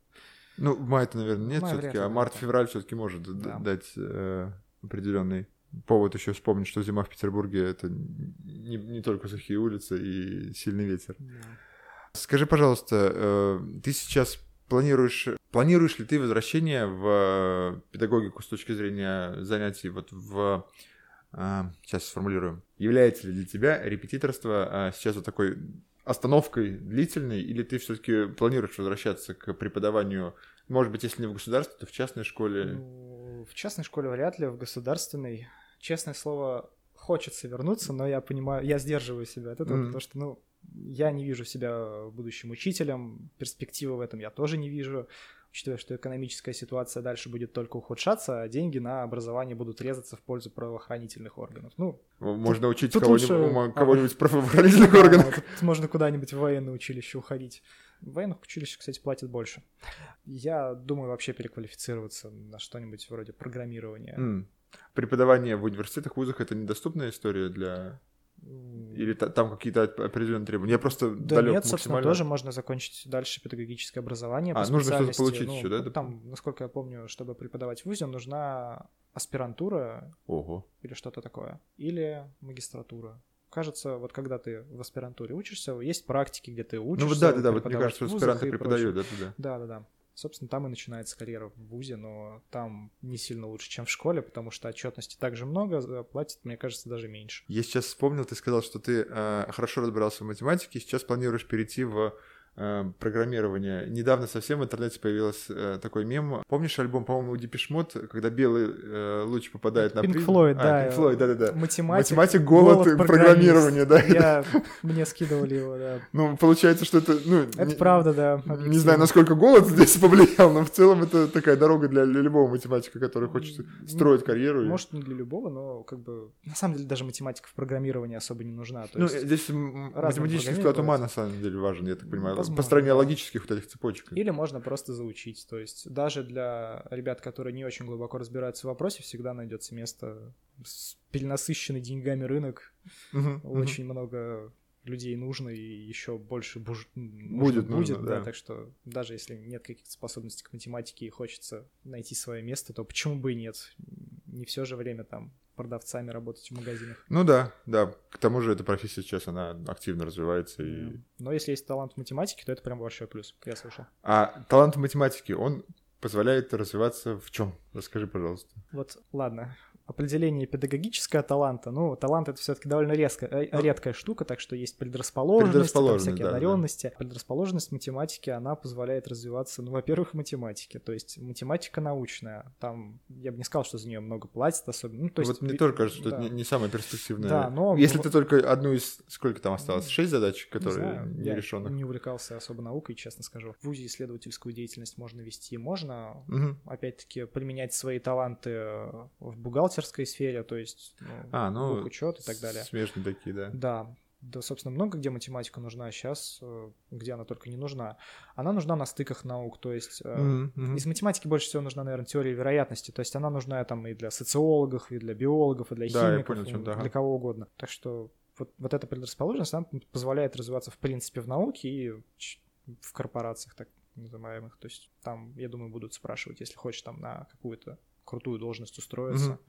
Ну, в мае-то, наверное, нет все-таки, а март-февраль все-таки может Да. дать э, определенный повод еще вспомнить, что зима в Петербурге это не, не только сухие улицы и сильный ветер. Скажи, пожалуйста, э, ты сейчас планируешь, планируешь ли ты возвращение в э, педагогику с точки зрения занятий вот в сейчас сформулируем. Является ли для тебя репетиторство э, сейчас вот такой остановкой длительной, или ты все-таки планируешь возвращаться к преподаванию, может быть, если не в государстве, то в частной школе? Ну, в частной школе вряд ли, в государственной. Честное слово, хочется вернуться, но я понимаю, я сдерживаю себя от этого, Мгм. потому что, ну, я не вижу себя будущим учителем, перспективы в этом я тоже не вижу. учитывая, что экономическая ситуация дальше будет только ухудшаться, а деньги на образование будут резаться в пользу правоохранительных органов. Ну, Можно учить тут кого-нибудь, лучше- ума- кого-нибудь в правоохранительных да, органах. тут можно куда-нибудь в военное училище уходить. В военных училищах, кстати, платят больше. Я думаю вообще переквалифицироваться на что-нибудь вроде программирования. М. Преподавание в университетах, вузах это недоступная история для... Или та- там какие-то оп- определенные требования? Я просто Да далек нет, собственно, максимально. тоже можно закончить дальше педагогическое образование А, нужно что-то получить Ну, да, ну, доп- Там, насколько я помню, чтобы преподавать в ВУЗе, нужна аспирантура Ого. или что-то такое, или магистратура. Кажется, вот когда ты в аспирантуре учишься, есть практики, где ты учишься. Ну вот да, да, да, вот мне кажется, аспиранты преподают, да, да, да. Да, да, да. Собственно, там и начинается карьера в ВУЗе, но там не сильно лучше, чем в школе, потому что отчетности также много, платят, мне кажется, даже меньше. Я сейчас вспомнил, ты сказал, что ты э, хорошо разбирался в математике, сейчас планируешь перейти в э, программирование. Недавно совсем в интернете появился э, такой мем. Помнишь альбом, по-моему, у Mode, когда белый э, луч попадает на призму? Floyd, А, да. Да-да-да. Математик, Математик, голод, программирование, да. Я... Мне скидывали его, да. Ну, получается, что это, ну... Это правда, да. Не знаю, насколько голод здесь повлиял, но в целом это такая дорога для любого математика, который хочет М, строить карьеру. Может, не для любого, но как бы... На самом деле даже математика в программировании особо не нужна. То Ну, есть... здесь математический склад ума на самом деле важен, я так понимаю. Возможно, Построение логических вот этих цепочек. Или можно просто заучить. То есть даже для ребят, которые не очень глубоко разбираются в вопросе, всегда найдется место с перенасыщенный деньгами рынок. Мгм. Очень много людей нужно и еще больше буж- Будет, будет, нужно, да. да. Так что даже если нет каких-то способностей к математике и хочется найти свое место, то почему бы и нет? Не все же время там продавцами работать в магазинах. Ну да, да. К тому же эта профессия сейчас, она активно развивается. И... Но если есть талант в математике, то это прям большой плюс, я слышал. А талант в математике, он позволяет развиваться в чем? Расскажи, пожалуйста. Вот, ладно. Определение педагогического таланта. Ну, талант это все-таки довольно резко, э, Ну, редкая штука, так что есть предрасположенность, там Предрасположенность, всякие да, да. одаренности. Предрасположенность математики, она позволяет развиваться, ну, во-первых, математике. То есть математика научная. Там, я бы не сказал, что за нее много платят особенно. Ну, то есть, вот мне тоже кажется, что да. это не, не самое перспективное. Да, но- Если ты только одну из... Сколько там осталось? Шесть задач, Не которые знаю, не я решенных? не увлекался особо наукой, честно скажу. В ВУЗе исследовательскую деятельность можно вести, можно Мгм. опять-таки применять свои таланты в бухгалтерской сфере, то есть ну, А, ну... учет и так далее. Смежные такие, да. Да, да, собственно, много где математика нужна, а сейчас где она только не нужна. Она нужна на стыках наук, то есть э, Мгм, мгм. из математики больше всего нужна, наверное, теория вероятности, то есть она нужна там и для социологов, и для биологов, и для Да, химиков, понял, и да, ага. для кого угодно. Так что вот, вот эта предрасположенность, она позволяет развиваться в принципе в науке и в корпорациях так называемых. То есть там, я думаю, будут спрашивать, если хочешь там на какую-то крутую должность устроиться,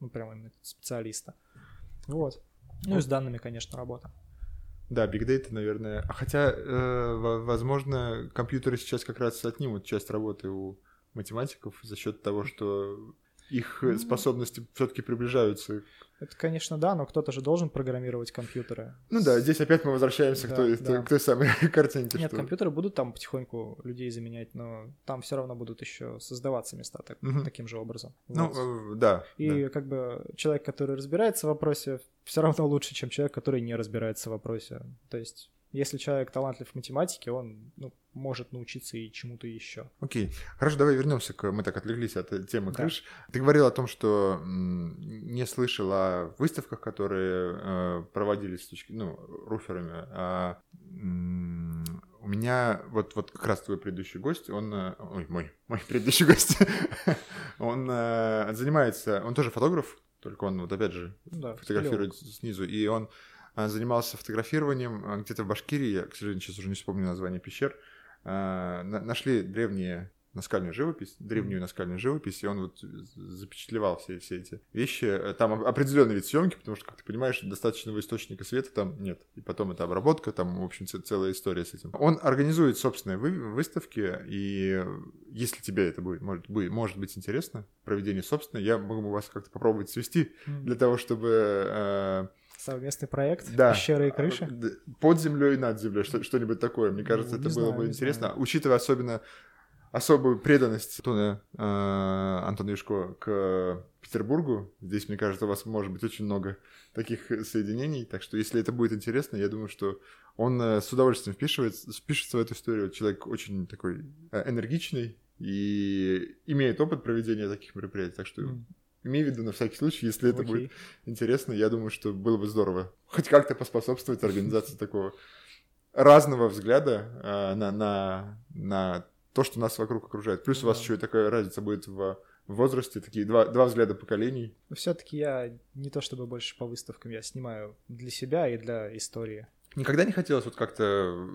ну, прямо именно специалиста. Вот. Ну и с данными, конечно, работа. Да, Big Data, наверное. А Хотя, э, во- возможно, компьютеры сейчас как раз отнимут часть работы у математиков за счет того, что их э, способности все-таки приближаются. Это, конечно, да, но кто-то же должен программировать компьютеры. Ну да, здесь опять мы возвращаемся к, Да, той, да. к той самой картинке. Нет, что... компьютеры будут там потихоньку людей заменять, но там все равно будут еще создаваться места так- Мгм. таким же образом. Ну, Вот. э, да. И да. как бы человек, который разбирается в вопросе, все равно лучше, чем человек, который не разбирается в вопросе. То есть, если человек талантлив в математике, он ну, может научиться и чему-то еще. Окей. Хорошо, давай вернемся к... Мы так отвлеклись от э, темы Да. крыш. Ты говорил о том, что не слышал о выставках, которые э, проводились с точки... Ну, руферами. А, у меня вот, вот как раз твой предыдущий гость, он... э, Ой, мой, мой предыдущий гость. он занимается... Он тоже фотограф, только он вот опять же да, фотографирует снизу. И он занимался фотографированием а, где-то в Башкирии, я, к сожалению, сейчас уже не вспомню название пещер, на- нашли древние наскальную живопись, древнюю наскальную живопись, и он вот запечатлевал все, все эти вещи. Э, Там оп- определенный вид съемки, потому что, как ты понимаешь, достаточного источника света там нет. И потом это обработка, там, в общем, целая история с этим. Он организует собственные вы- выставки, и если тебе это будет, может, быть, может быть интересно, проведение собственной, я могу вас как-то попробовать свести для того, чтобы э, Совместный проект, да, пещеры и крыши. э, под землей и над землей, что- что-нибудь такое. Мне кажется, Ну, это не было знаю, бы интересно, знаю. учитывая особенно особую преданность Антона, э, Антона Юшко к Петербургу. Здесь, мне кажется, у вас может быть очень много таких соединений. Так что, если это будет интересно, я думаю, что он э, с удовольствием впишивается, впишется в эту историю. Человек очень такой э, энергичный и имеет опыт проведения таких мероприятий. Так что М. имей в виду на всякий случай, если это Окей. будет интересно, я думаю, что было бы здорово хоть как-то поспособствовать организации такого разного взгляда а, на, на, на то, что нас вокруг окружает. Плюс у вас еще и такая разница будет в возрасте, такие два, два взгляда поколений. Все-таки я не то чтобы больше по выставкам, я снимаю для себя и для истории. Никогда не хотелось вот как-то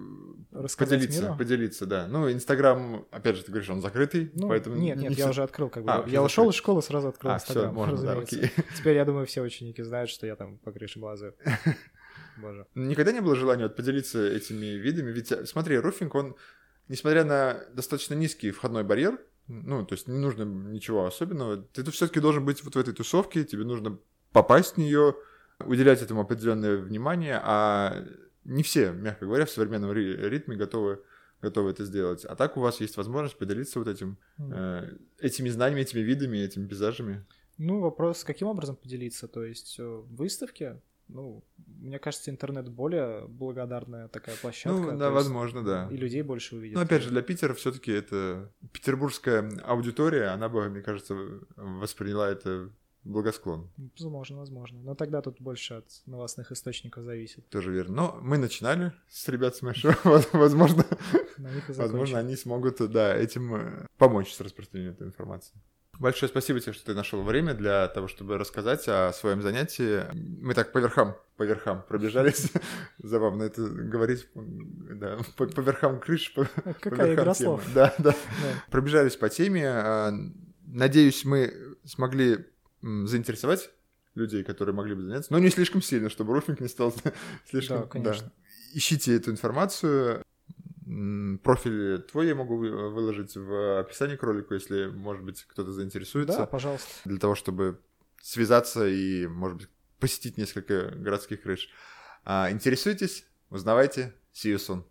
Рассказать поделиться, миру? поделиться, да. Ну, Инстаграм, опять же, ты говоришь, он закрытый, Ну, поэтому... нет, нет, не я всё- уже открыл, как бы. А, я ушел из школы, сразу открыл А, все, Инстаграм, можно, да, разумеется. окей. Теперь, я думаю, все ученики знают, что я там по крыше лазаю. Боже. Никогда не было желания вот поделиться этими видами, ведь, э, смотри, руфинг, он, несмотря на достаточно низкий входной барьер, ну, то есть не нужно ничего особенного, ты тут все-таки должен быть вот в этой тусовке, тебе нужно попасть в нее, уделять этому определенное внимание, а не все, мягко говоря, в современном ри- ритме готовы готовы это сделать. А так у вас есть возможность поделиться вот этим, э, этими знаниями, этими видами, этими пейзажами. Ну, вопрос, каким образом поделиться? То есть э, выставки? Ну, мне кажется, интернет более благодарная такая площадка. ну, да, есть возможно, да. И людей больше увидят. Ну, опять же, для Питера все-таки это петербургская аудитория, она бы, мне кажется, восприняла это благосклонно. Возможно, возможно. Но тогда тут больше от новостных источников зависит. Тоже верно. Но мы начинали с ребят с Мэшо. Возможно, возможно, они смогут, да, этим э, помочь с распространением этой информации. Большое спасибо тебе, что ты нашел время для того, чтобы рассказать о своем занятии. Мы так по верхам, по верхам пробежались. Забавно это говорить, да, по, по верхам крыш, по, по Какая верхам игра темы. слов. Да, да. Да. Пробежались по теме. а, Надеюсь, мы смогли заинтересовать людей, которые могли бы заняться, но не слишком сильно, чтобы руфинг не стал слишком... Да, конечно. Ищите эту информацию. Профиль твой я могу вы- выложить в описании к ролику, если, может быть, кто-то заинтересуется, Да, пожалуйста. для того, чтобы связаться и, может быть, посетить несколько городских крыш. А, Интересуйтесь, узнавайте. See you soon.